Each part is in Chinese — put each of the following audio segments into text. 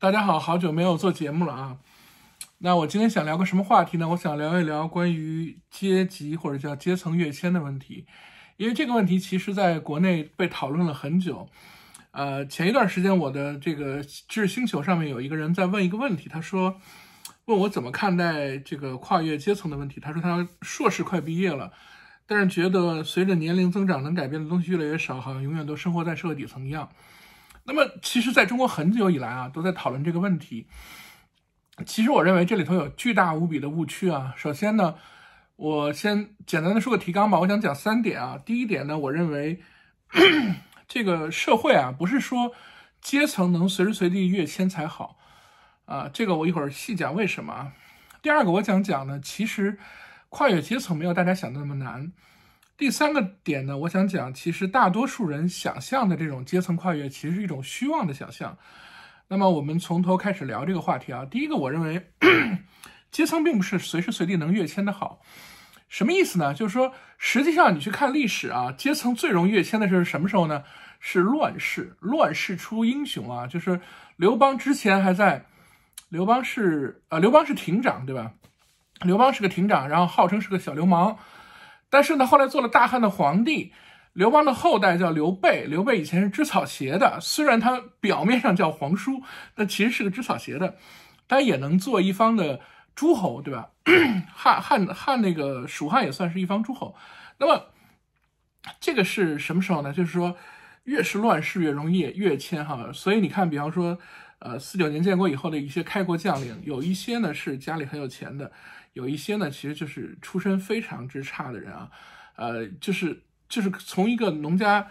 大家好，好久没有做节目了啊。那我今天想聊个什么话题呢？我想聊一聊关于阶级或者叫阶层跃迁的问题，因为这个问题其实在国内被讨论了很久。呃，前一段时间我的这个知识星球上面有一个人在问一个问题，他说问我怎么看待这个跨越阶层的问题。他说他硕士快毕业了，但是觉得随着年龄增长，能改变的东西越来越少，好像永远都生活在社会底层一样。那么，其实在中国很久以来啊，都在讨论这个问题。其实我认为这里头有巨大无比的误区啊。首先呢，我先简单的说个提纲吧。我想讲三点啊。第一点呢，我认为 这个社会啊，不是说阶层能随时随地跃迁才好啊。这个我一会儿细讲为什么啊。第二个，我想讲呢，其实跨越阶层没有大家想的那么难。第三个点呢，我想讲，其实大多数人想象的这种阶层跨越，其实是一种虚妄的想象。那么我们从头开始聊这个话题啊。第一个，我认为 阶层并不是随时随地能跃迁的好。什么意思呢？就是说，实际上你去看历史啊，阶层最容易跃迁的是什么时候呢？是乱世，乱世出英雄啊。就是刘邦之前还在，刘邦是呃，刘邦是亭长对吧？刘邦是个亭长，然后号称是个小流氓。但是呢，后来做了大汉的皇帝，刘邦的后代叫刘备。刘备以前是织草鞋的，虽然他表面上叫皇叔，但其实是个织草鞋的。但也能做一方的诸侯，对吧？汉汉汉那个蜀汉也算是一方诸侯。那么这个是什么时候呢？就是说，越是乱世越容易跃迁哈。所以你看，比方说，呃，四九年建国以后的一些开国将领，有一些呢是家里很有钱的。有一些呢，其实就是出身非常之差的人啊，呃，就是就是从一个农家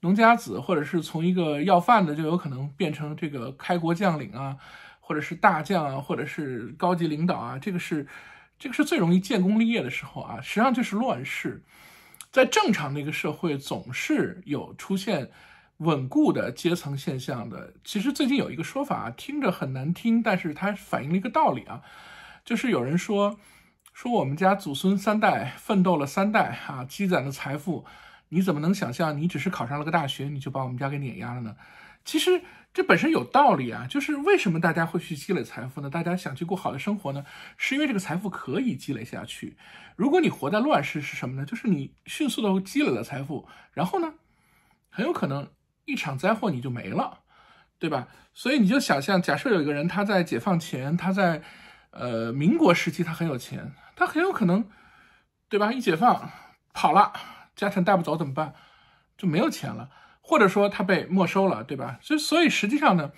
农家子，或者是从一个要饭的，就有可能变成这个开国将领啊，或者是大将啊，或者是高级领导啊，这个是这个是最容易建功立业的时候啊。实际上就是乱世，在正常的一个社会，总是有出现稳固的阶层现象的。其实最近有一个说法啊，听着很难听，但是它反映了一个道理啊。就是有人说，说我们家祖孙三代奋斗了三代啊，积攒的财富，你怎么能想象你只是考上了个大学，你就把我们家给碾压了呢？其实这本身有道理啊，就是为什么大家会去积累财富呢？大家想去过好的生活呢？是因为这个财富可以积累下去。如果你活在乱世是什么呢？就是你迅速的积累了财富，然后呢，很有可能一场灾祸你就没了，对吧？所以你就想象，假设有一个人他在解放前，他在呃，民国时期他很有钱，他很有可能，对吧？一解放跑了，家产带不走怎么办？就没有钱了，或者说他被没收了，对吧？所以，所以实际上呢，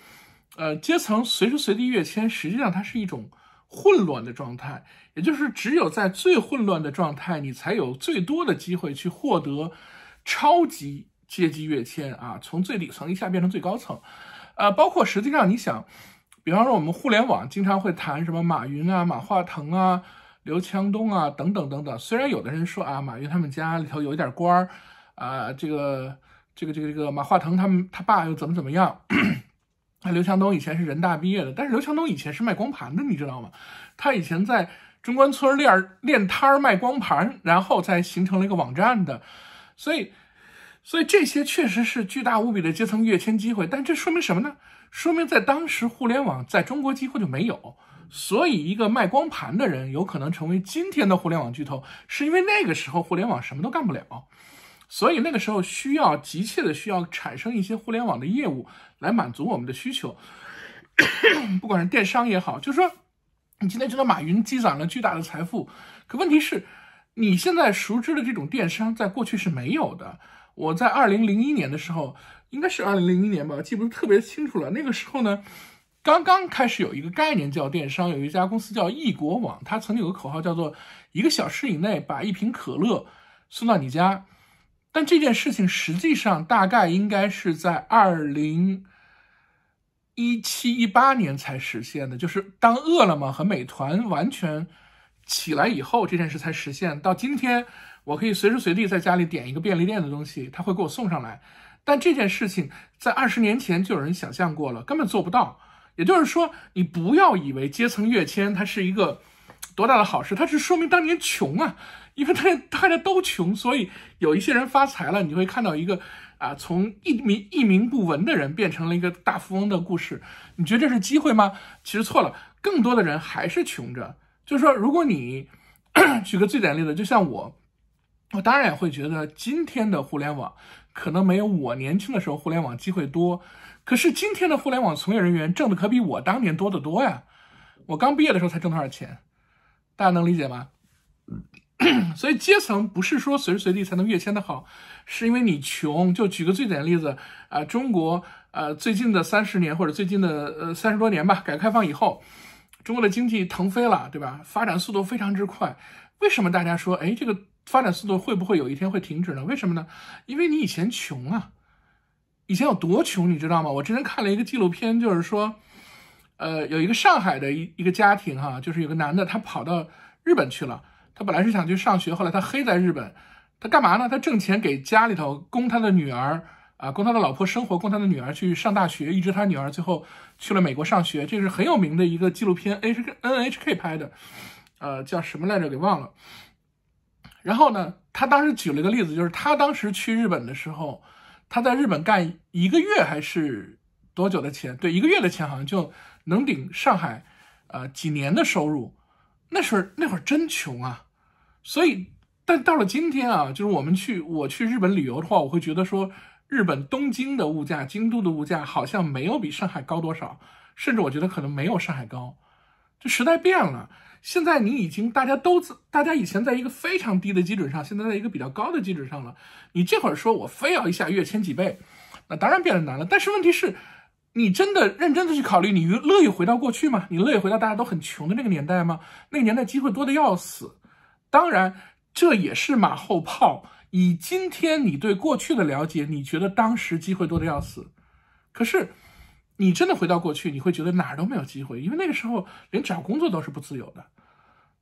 呃，阶层随时随地跃迁，实际上它是一种混乱的状态，也就是只有在最混乱的状态，你才有最多的机会去获得超级阶级跃迁啊，从最底层一下变成最高层，呃，包括实际上你想。比方说，我们互联网经常会谈什么马云啊、马化腾啊、刘强东啊等等等等。虽然有的人说啊，马云他们家里头有一点官儿，啊，这个、这个、这个、这个马化腾他们他爸又怎么怎么样？那刘强东以前是人大毕业的，但是刘强东以前是卖光盘的，你知道吗？他以前在中关村练练摊儿卖光盘，然后才形成了一个网站的。所以，所以这些确实是巨大无比的阶层跃迁机会。但这说明什么呢？说明在当时互联网在中国几乎就没有，所以一个卖光盘的人有可能成为今天的互联网巨头，是因为那个时候互联网什么都干不了，所以那个时候需要急切的需要产生一些互联网的业务来满足我们的需求，不管是电商也好，就是说你今天知道马云积攒了巨大的财富，可问题是你现在熟知的这种电商在过去是没有的。我在二零零一年的时候。应该是二零零一年吧，记不是特别清楚了。那个时候呢，刚刚开始有一个概念叫电商，有一家公司叫易果网，它曾经有个口号叫做“一个小时以内把一瓶可乐送到你家”。但这件事情实际上大概应该是在二零一七一八年才实现的，就是当饿了么和美团完全起来以后，这件事才实现。到今天，我可以随时随地在家里点一个便利店的东西，他会给我送上来。但这件事情在二十年前就有人想象过了，根本做不到。也就是说，你不要以为阶层跃迁它是一个多大的好事，它是说明当年穷啊，因为大家大家都穷，所以有一些人发财了。你会看到一个啊，从一名一名不闻的人变成了一个大富翁的故事，你觉得这是机会吗？其实错了，更多的人还是穷着。就是说，如果你 举个最简单例子，就像我，我当然也会觉得今天的互联网可能没有我年轻的时候互联网机会多，可是今天的互联网从业人员挣的可比我当年多得多呀。我刚毕业的时候才挣多少钱？大家能理解吗？所以阶层不是说随时随地才能跃迁的好，是因为你穷。就举个最简单的例子啊，中国呃最近的三十年或者最近的呃三十多年吧，改革开放以后，中国的经济腾飞了，对吧？发展速度非常之快。为什么大家说，哎，这个发展速度会不会有一天会停止呢？为什么呢？因为你以前穷啊，以前有多穷，你知道吗？我之前看了一个纪录片，就是说，呃，有一个上海的一一个家庭哈，就是有个男的，他跑到日本去了。他本来是想去上学，后来他黑在日本，他干嘛呢？他挣钱给家里头供他的女儿啊，供他的老婆生活，供他的女儿去上大学，一直他女儿最后去了美国上学。这是很有名的一个纪录片，H NHK 拍的，呃，叫什么来着？给忘了。然后呢，他当时举了一个例子，就是他当时去日本的时候，他在日本干一个月还是多久的钱？对，一个月的钱好像就能顶上海，呃，几年的收入。那时候那会儿真穷啊，所以，但到了今天啊，就是我们去我去日本旅游的话，我会觉得说，日本东京的物价、京都的物价好像没有比上海高多少，甚至我觉得可能没有上海高。这时代变了，现在你已经大家都大家以前在一个非常低的基准上，现在在一个比较高的基准上了。你这会儿说我非要一下跃迁几倍，那当然变得难了。但是问题是。你真的认真的去考虑，你乐意回到过去吗？你乐意回到大家都很穷的那个年代吗？那个年代机会多的要死。当然，这也是马后炮。以今天你对过去的了解，你觉得当时机会多的要死。可是，你真的回到过去，你会觉得哪儿都没有机会，因为那个时候连找工作都是不自由的，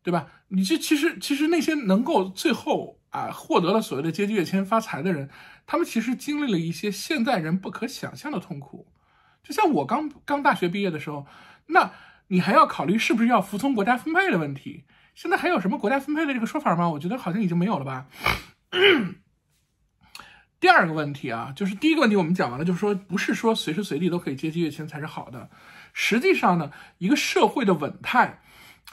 对吧？你这其实其实那些能够最后啊获得了所谓的阶级跃迁发财的人，他们其实经历了一些现代人不可想象的痛苦。就像我刚刚大学毕业的时候，那你还要考虑是不是要服从国家分配的问题。现在还有什么国家分配的这个说法吗？我觉得好像已经没有了吧。第二个问题啊，就是第一个问题我们讲完了，就是说不是说随时随地都可以阶级跃迁才是好的。实际上呢，一个社会的稳态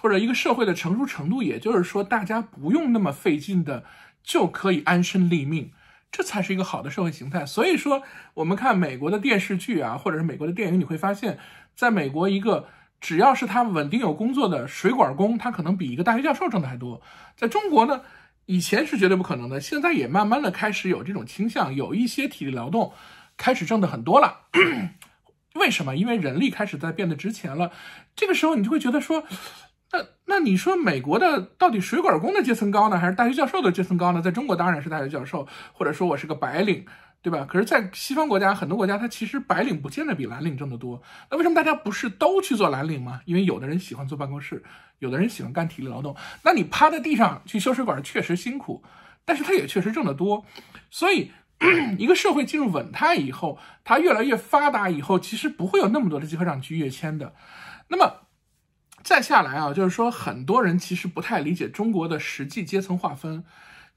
或者一个社会的成熟程度，也就是说大家不用那么费劲的就可以安身立命。这才是一个好的社会形态。所以说，我们看美国的电视剧啊，或者是美国的电影，你会发现，在美国，一个只要是他稳定有工作的水管工，他可能比一个大学教授挣的还多。在中国呢，以前是绝对不可能的，现在也慢慢的开始有这种倾向，有一些体力劳动开始挣的很多了。为什么？因为人力开始在变得值钱了。这个时候，你就会觉得说。那那你说美国的到底水管工的阶层高呢，还是大学教授的阶层高呢？在中国当然是大学教授，或者说我是个白领，对吧？可是，在西方国家很多国家，它其实白领不见得比蓝领挣得多。那为什么大家不是都去做蓝领吗？因为有的人喜欢坐办公室，有的人喜欢干体力劳动。那你趴在地上去修水管确实辛苦，但是他也确实挣得多。所以，一个社会进入稳态以后，它越来越发达以后，其实不会有那么多的机会让你去跃迁的。那么。再下来啊，就是说很多人其实不太理解中国的实际阶层划分，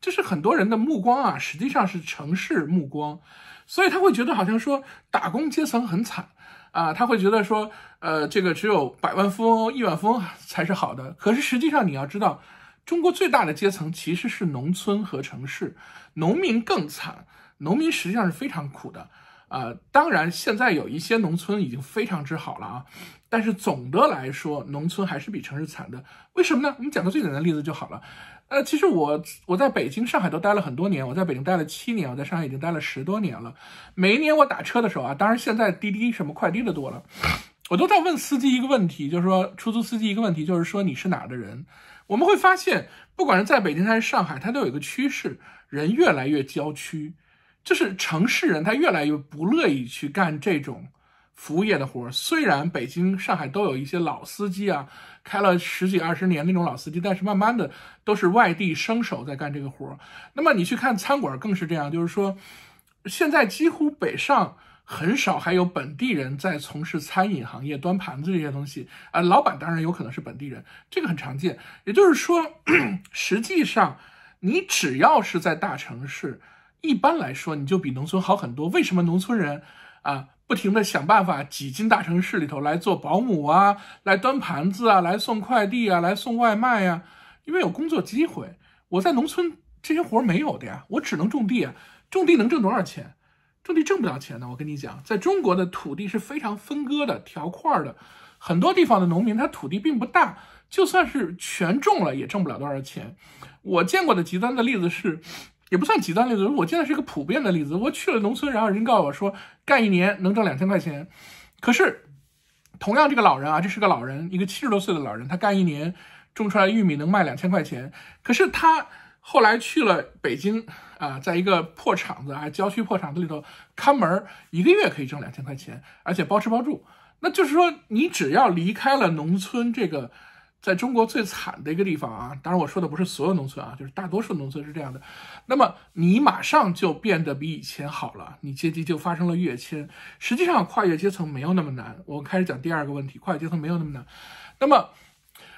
就是很多人的目光啊，实际上是城市目光，所以他会觉得好像说打工阶层很惨啊，他会觉得说，呃，这个只有百万富翁、亿万富翁才是好的。可是实际上你要知道，中国最大的阶层其实是农村和城市，农民更惨，农民实际上是非常苦的。啊，当然，现在有一些农村已经非常之好了啊，但是总的来说，农村还是比城市惨的。为什么呢？我们讲个最简单的例子就好了。呃，其实我我在北京、上海都待了很多年，我在北京待了七年，我在上海已经待了十多年了。每一年我打车的时候啊，当然现在滴滴什么快递的多了，我都在问司机一个问题，就是说出租司机一个问题，就是说你是哪儿的人？我们会发现，不管是在北京还是上海，它都有一个趋势，人越来越郊区。就是城市人，他越来越不乐意去干这种服务业的活儿。虽然北京、上海都有一些老司机啊，开了十几二十年那种老司机，但是慢慢的都是外地生手在干这个活儿。那么你去看餐馆更是这样，就是说，现在几乎北上很少还有本地人在从事餐饮行业、端盘子这些东西啊。老板当然有可能是本地人，这个很常见。也就是说，实际上你只要是在大城市。一般来说你就比农村好很多。为什么农村人啊不停的想办法挤进大城市里头来做保姆啊，来端盘子啊，来送快递啊，来送外卖呀？因为有工作机会。我在农村这些活没有的呀，我只能种地啊。种地能挣多少钱？种地挣不了钱的。我跟你讲，在中国的土地是非常分割的、条块的，很多地方的农民他土地并不大，就算是全种了也挣不了多少钱。我见过的极端的例子是，也不算极端例子，我见的是一个普遍的例子。我去了农村，然后人告诉我说，干一年能挣两千块钱。可是，同样这个老人啊，这是个老人，一个七十多岁的老人，他干一年种出来玉米能卖两千块钱。可是他后来去了北京。啊，在一个破厂子啊，郊区破厂子里头看门，一个月可以挣两千块钱，而且包吃包住。那就是说，你只要离开了农村这个，在中国最惨的一个地方啊，当然我说的不是所有农村啊，就是大多数农村是这样的。那么你马上就变得比以前好了，你阶级就发生了跃迁。实际上，跨越阶层没有那么难。我开始讲第二个问题，跨越阶层没有那么难。那么。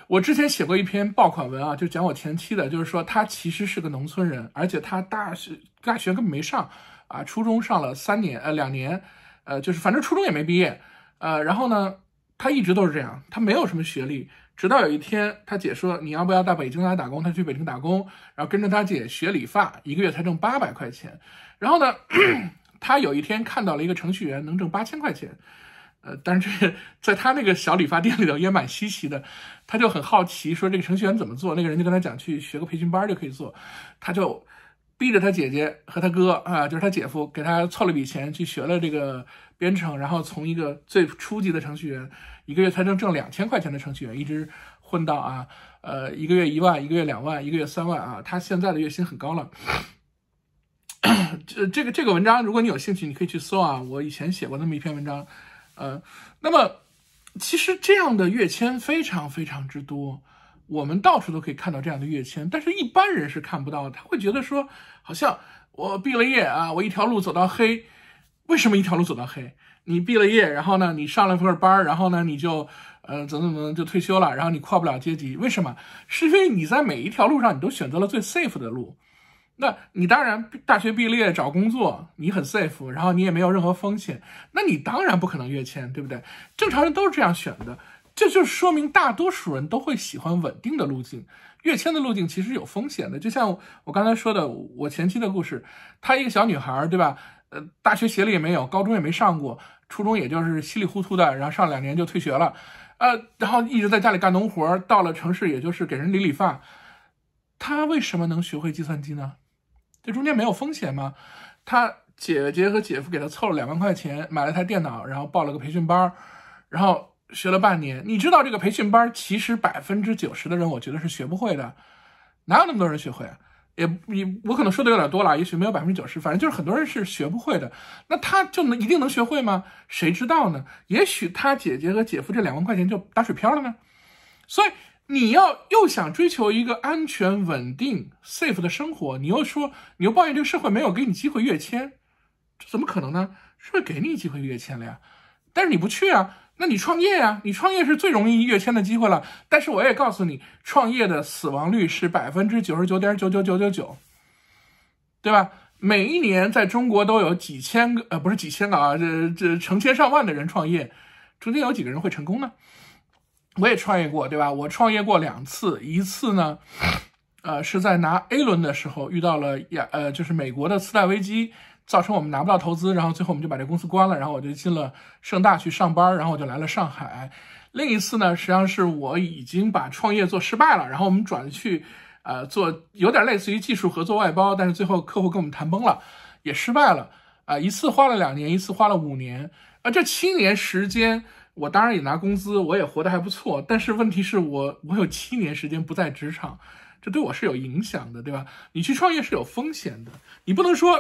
我之前写过一篇爆款文啊，就讲我前妻的，就是说他其实是个农村人，而且他大学大学根本没上啊，初中上了三年呃两年，呃就是反正初中也没毕业，呃然后呢他一直都是这样，他没有什么学历，直到有一天他姐说你要不要到北京来打工，他去北京打工，然后跟着他姐学理发，一个月才挣八百块钱，然后呢 他有一天看到了一个程序员能挣八千块钱。呃，但是这在他那个小理发店里头也蛮稀奇的，他就很好奇，说这个程序员怎么做？那个人就跟他讲，去学个培训班就可以做。他就逼着他姐姐和他哥啊，就是他姐夫，给他凑了笔钱去学了这个编程，然后从一个最初级的程序员，一个月才能挣两千块钱的程序员，一直混到啊，呃，一个月一万，一个月两万，一个月三万啊，他现在的月薪很高了。这这个这个文章，如果你有兴趣，你可以去搜啊，我以前写过那么一篇文章。呃，那么其实这样的跃迁非常非常之多，我们到处都可以看到这样的跃迁，但是一般人是看不到的。他会觉得说，好像我毕了业啊，我一条路走到黑。为什么一条路走到黑？你毕了业，然后呢，你上了份班，然后呢，你就呃怎么怎么就退休了，然后你跨不了阶级。为什么？是因为你在每一条路上，你都选择了最 safe 的路。那你当然大学毕业找工作，你很 safe，然后你也没有任何风险，那你当然不可能跃迁，对不对？正常人都是这样选的，这就说明大多数人都会喜欢稳定的路径。跃迁的路径其实有风险的，就像我刚才说的，我前妻的故事，她一个小女孩，对吧？呃，大学学历也没有，高中也没上过，初中也就是稀里糊涂的，然后上两年就退学了，呃，然后一直在家里干农活，到了城市也就是给人理理发。他为什么能学会计算机呢？这中间没有风险吗？他姐姐和姐夫给他凑了两万块钱，买了台电脑，然后报了个培训班，然后学了半年。你知道这个培训班其实百分之九十的人，我觉得是学不会的，哪有那么多人学会？也你我可能说的有点多了，也许没有百分之九十，反正就是很多人是学不会的。那他就能一定能学会吗？谁知道呢？也许他姐姐和姐夫这两万块钱就打水漂了呢。所以。你要又想追求一个安全、稳定、safe 的生活，你又说你又抱怨这个社会没有给你机会跃迁，这怎么可能呢？是不是给你机会跃迁了呀？但是你不去啊，那你创业呀？你创业是最容易跃迁的机会了。但是我也告诉你，创业的死亡率是百分之九十九点九九九九九，对吧？每一年在中国都有几千个，呃，不是几千个啊，这这成千上万的人创业，中间有几个人会成功呢？我也创业过，对吧？我创业过两次，一次呢，呃，是在拿 A 轮的时候遇到了亚，呃，就是美国的次贷危机，造成我们拿不到投资，然后最后我们就把这公司关了，然后我就进了盛大去上班，然后我就来了上海。另一次呢，实际上是我已经把创业做失败了，然后我们转去，呃，做有点类似于技术合作外包，但是最后客户跟我们谈崩了，也失败了。啊，一次花了两年，一次花了五年，啊，这七年时间。我当然也拿工资，我也活得还不错，但是问题是我我有七年时间不在职场，这对我是有影响的，对吧？你去创业是有风险的，你不能说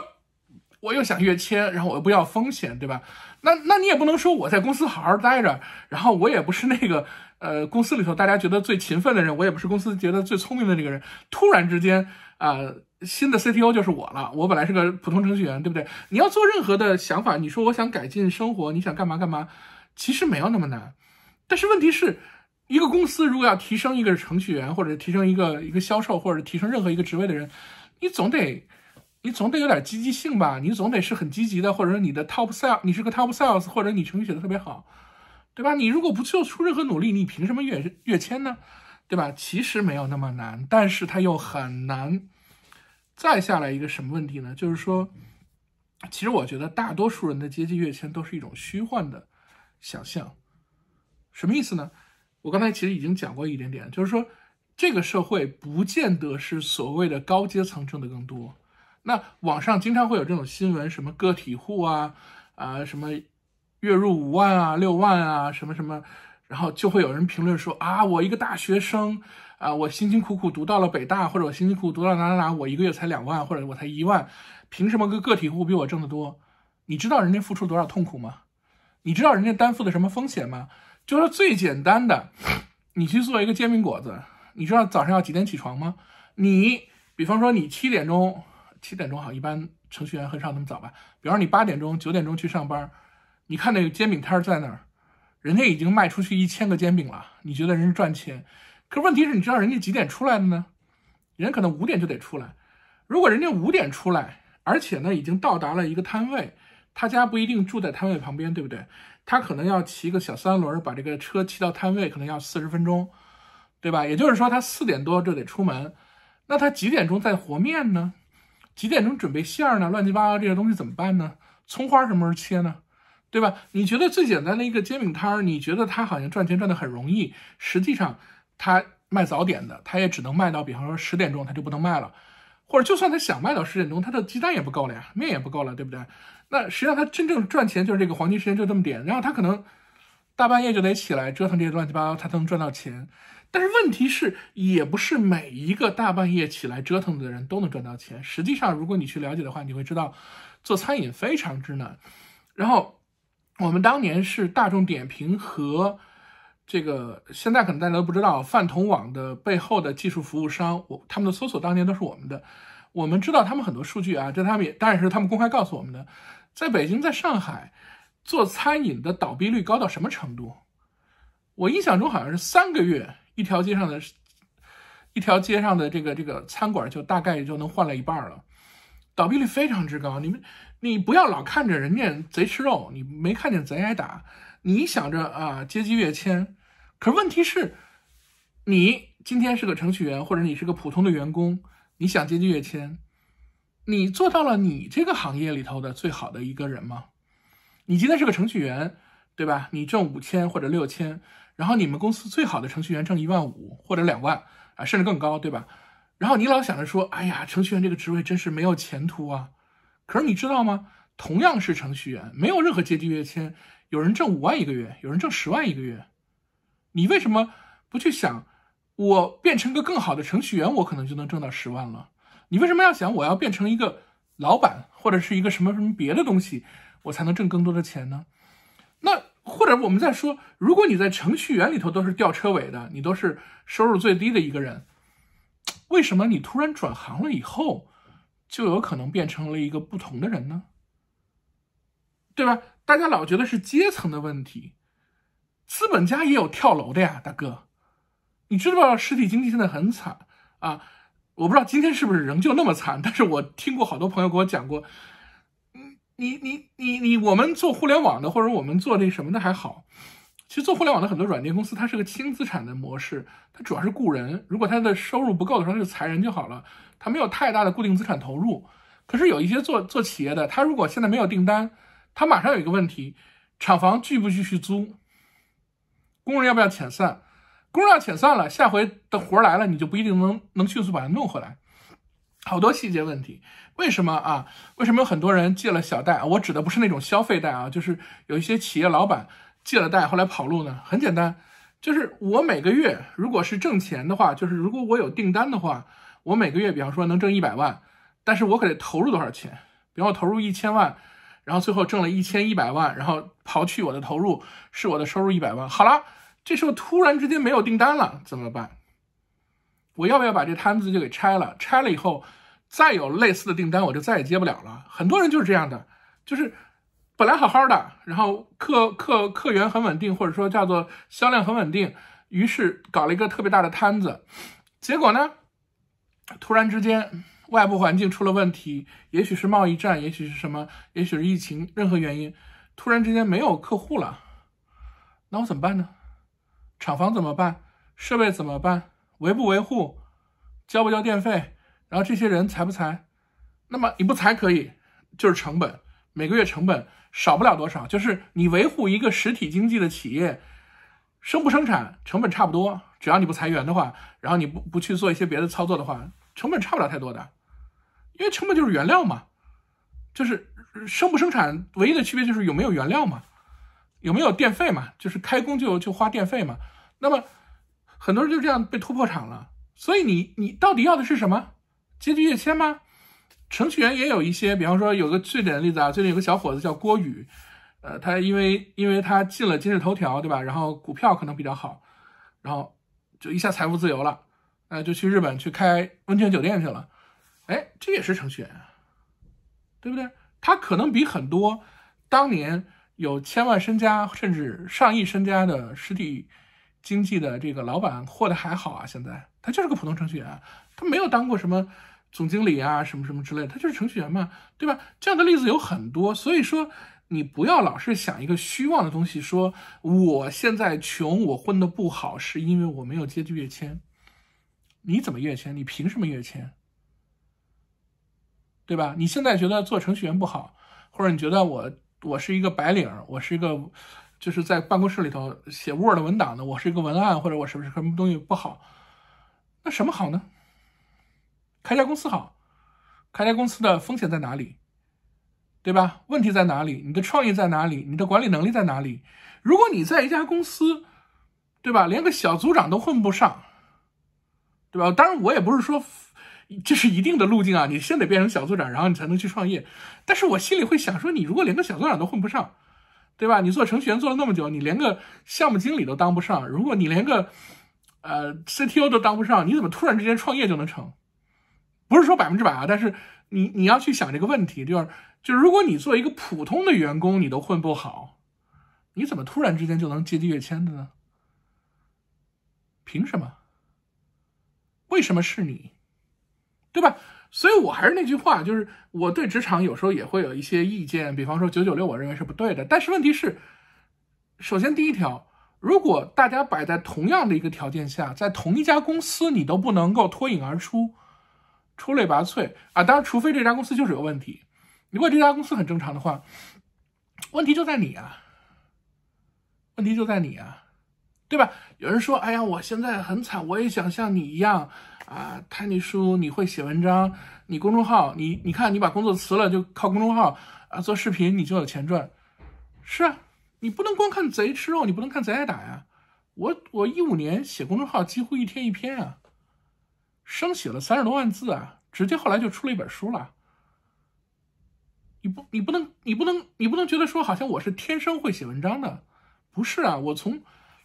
我又想跃迁，然后我又不要风险，对吧？那那你也不能说我在公司好好待着，然后我也不是那个呃公司里头大家觉得最勤奋的人，我也不是公司觉得最聪明的那个人，突然之间啊新的 CTO 就是我了，我本来是个普通程序员，对不对？你要做任何的想法，你说我想改进生活，你想干嘛干嘛。其实没有那么难，但是问题是，一个公司如果要提升一个程序员，或者提升一个一个销售，或者提升任何一个职位的人，你总得你总得有点积极性吧？你总得是很积极的，或者说你的 top sales，你是个 top sales，或者你程序写的特别好，对吧？你如果不做出任何努力，你凭什么跃跃迁呢？对吧？其实没有那么难，但是它又很难。再下来一个什么问题呢？就是说，其实我觉得大多数人的阶级跃迁都是一种虚幻的想象。什么意思呢？我刚才其实已经讲过一点点，就是说，这个社会不见得是所谓的高阶层挣的更多。那网上经常会有这种新闻，什么个体户啊，啊，什么月入五万啊、六万啊，什么什么，然后就会有人评论说啊，我一个大学生啊，我辛辛苦苦读到了北大，或者我辛辛苦苦读到哪哪哪，我一个月才两万，或者我才一万，凭什么个个体户比我挣得多？你知道人家付出多少痛苦吗？你知道人家担负的什么风险吗？就是最简单的，你去做一个煎饼果子，你知道早上要几点起床吗？你比方说你七点钟。七点钟好，一般程序员很少那么早吧。比方说你八点钟、九点钟去上班，你看那个煎饼摊在那儿，人家已经卖出去一千个煎饼了，你觉得人家赚钱？可问题是，你知道人家几点出来的呢？人可能五点就得出来。如果人家五点出来，而且呢已经到达了一个摊位，他家不一定住在摊位旁边，对不对？他可能要骑个小三轮把这个车骑到摊位，可能要四十分钟，对吧？也就是说，他四点多就得出门，那他几点钟再和面呢？几点钟准备馅儿呢？乱七八糟这些东西怎么办呢？葱花什么时候切呢？对吧？你觉得最简单的一个煎饼摊儿，你觉得他好像赚钱赚的很容易，实际上他卖早点的，他也只能卖到，比方说十点钟他就不能卖了，或者就算他想卖到十点钟，他的鸡蛋也不够了呀，面也不够了，对不对？那实际上他真正赚钱就是这个黄金时间就这么点，然后他可能大半夜就得起来折腾这些乱七八糟，他才能赚到钱。但是问题是，也不是每一个大半夜起来折腾的人都能赚到钱。实际上，如果你去了解的话，你会知道，做餐饮非常之难。然后，我们当年是大众点评和这个现在可能大家都不知道，饭桶网的背后的技术服务商，我他们的搜索当年都是我们的。我们知道他们很多数据啊，这他们也当然是他们公开告诉我们的。在北京，在上海做餐饮的倒闭率高到什么程度？我印象中好像是三个月。一条街上的，一条街上的这个这个餐馆就大概就能换了一半了，倒闭率非常之高。你们，你不要老看着人家贼吃肉，你没看见贼挨打。你想着啊阶级跃迁，可问题是，你今天是个程序员，或者你是个普通的员工，你想阶级跃迁，你做到了你这个行业里头的最好的一个人吗？你今天是个程序员，对吧？你挣五千或者六千。然后你们公司最好的程序员挣一万五或者两万啊，甚至更高，对吧？然后你老想着说，哎呀，程序员这个职位真是没有前途啊。可是你知道吗？同样是程序员，没有任何阶级跃迁，有人挣五万一个月，有人挣十万一个月。你为什么不去想，我变成个更好的程序员，我可能就能挣到十万了？你为什么要想我要变成一个老板或者是一个什么什么别的东西，我才能挣更多的钱呢？或者我们再说，如果你在程序员里头都是吊车尾的，你都是收入最低的一个人，为什么你突然转行了以后，就有可能变成了一个不同的人呢？对吧？大家老觉得是阶层的问题，资本家也有跳楼的呀，大哥，你知不知道实体经济现在很惨啊？我不知道今天是不是仍旧那么惨，但是我听过好多朋友给我讲过。你你你你，我们做互联网的，或者我们做那什么的还好。其实做互联网的很多软件公司，它是个轻资产的模式，它主要是雇人。如果它的收入不够的时候，就裁人就好了，它没有太大的固定资产投入。可是有一些做做企业的，他如果现在没有订单，他马上有一个问题：厂房继不继续租？工人要不要遣散？工人要遣散了，下回的活来了，你就不一定能能迅速把它弄回来。好多细节问题。为什么啊？为什么有很多人借了小贷啊？我指的不是那种消费贷啊，就是有一些企业老板借了贷，后来跑路呢？很简单，就是我每个月如果是挣钱的话，就是如果我有订单的话，我每个月比方说能挣一百万，但是我可得投入多少钱？比方我投入一千万，然后最后挣了一千一百万，然后刨去我的投入，是我的收入一百万。好了，这时候突然之间没有订单了，怎么办？我要不要把这摊子就给拆了？拆了以后。再有类似的订单，我就再也接不了了。很多人就是这样的，就是本来好好的，然后客客客源很稳定，或者说叫做销量很稳定，于是搞了一个特别大的摊子，结果呢，突然之间外部环境出了问题，也许是贸易战，也许是什么，也许是疫情，任何原因，突然之间没有客户了，那我怎么办呢？厂房怎么办？设备怎么办？维不维护？交不交电费？然后这些人裁不裁？那么你不裁可以，就是成本，每个月成本少不了多少，就是你维护一个实体经济的企业，生不生产成本差不多，只要你不裁员的话，然后你不不去做一些别的操作的话。成本差不了太多的，因为成本就是原料嘛，就是生不生产唯一的区别就是有没有原料嘛，有没有电费嘛，就是开工就就花电费嘛。那么很多人就这样被突破产了。所以你你到底要的是什么？阶级跃迁吗？程序员也有一些，比方说有个最典的例子啊，最近有个小伙子叫郭宇，呃，他因为因为他进了今日头条，对吧？然后股票可能比较好，然后就一下财富自由了。呃，就去日本去开温泉酒店去了，哎，这也是程序员，对不对？他可能比很多当年有千万身家甚至上亿身家的实体经济的这个老板活得还好啊。现在他就是个普通程序员，他没有当过什么总经理啊，什么什么之类的，他就是程序员嘛，对吧？这样的例子有很多，所以说你不要老是想一个虚妄的东西，说我现在穷，我混得不好，是因为我没有阶级跃迁。你怎么跃迁？你凭什么跃迁？对吧？你现在觉得做程序员不好，或者你觉得我我是一个白领，我是一个就是在办公室里头写 Word 文档的，我是一个文案，或者我是不是什么东西不好？那什么好呢？开家公司好，开家公司的风险在哪里？对吧？问题在哪里？你的创意在哪里？你的管理能力在哪里？如果你在一家公司，对吧？连个小组长都混不上。对吧？当然，我也不是说这是一定的路径啊，你先得变成小组长，然后你才能去创业。但是我心里会想说，你如果连个小组长都混不上，对吧？你做程序员做了那么久，你连个项目经理都当不上，如果你连个呃 CTO 都当不上，你怎么突然之间创业就能成？不是说百分之百啊，但是你你要去想这个问题，就是就是如果你做一个普通的员工，你都混不好，你怎么突然之间就能阶级跃迁的呢？凭什么？为什么是你，对吧？所以我还是那句话，就是我对职场有时候也会有一些意见。比方说九九六，我认为是不对的。但是问题是，首先第一条，如果大家摆在同样的一个条件下，在同一家公司，你都不能够脱颖而出、出类拔萃啊！当然，除非这家公司就是有问题。如果这家公司很正常的话，问题就在你啊，问题就在你啊。对吧？有人说：“哎呀，我现在很惨，我也想像你一样啊。”泰尼叔，你会写文章，你公众号，你你看，你把工作辞了，就靠公众号啊做视频，你就有钱赚。是啊，你不能光看贼吃肉，你不能看贼挨打呀。我我一五年写公众号，几乎一天一篇啊，生写了三十多万字啊，直接后来就出了一本书了。你不你不能你不能你不能觉得说好像我是天生会写文章的，不是啊，我从。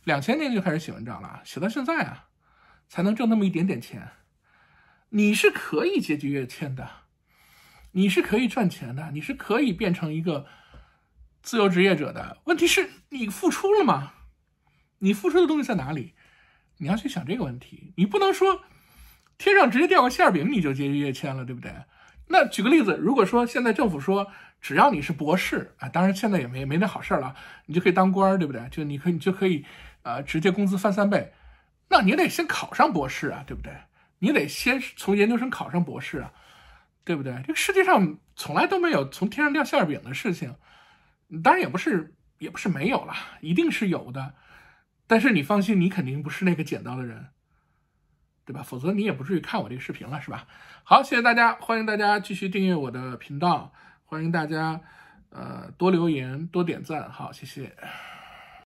两千年就开始写文章了，写到现在啊，才能挣那么一点点钱。你是可以阶级跃迁的，你是可以赚钱的，你是可以变成一个自由职业者的。问题是你付出了吗？你付出的东西在哪里？你要去想这个问题。你不能说天上直接掉个馅饼你就阶级跃迁了，对不对？那举个例子，如果说现在政府说只要你是博士啊，当然现在也没没那好事了，你就可以当官，对不对？就你可以你就可以。啊，直接工资翻三倍，那你得先考上博士啊，对不对？你得先从研究生考上博士啊，对不对？这个世界上从来都没有从天上掉馅饼的事情，当然也不是也不是没有了，一定是有的。但是你放心，你肯定不是那个捡到的人，对吧？否则你也不至于看我这个视频了，是吧？好，谢谢大家，欢迎大家继续订阅我的频道，欢迎大家呃多留言多点赞，好，谢谢。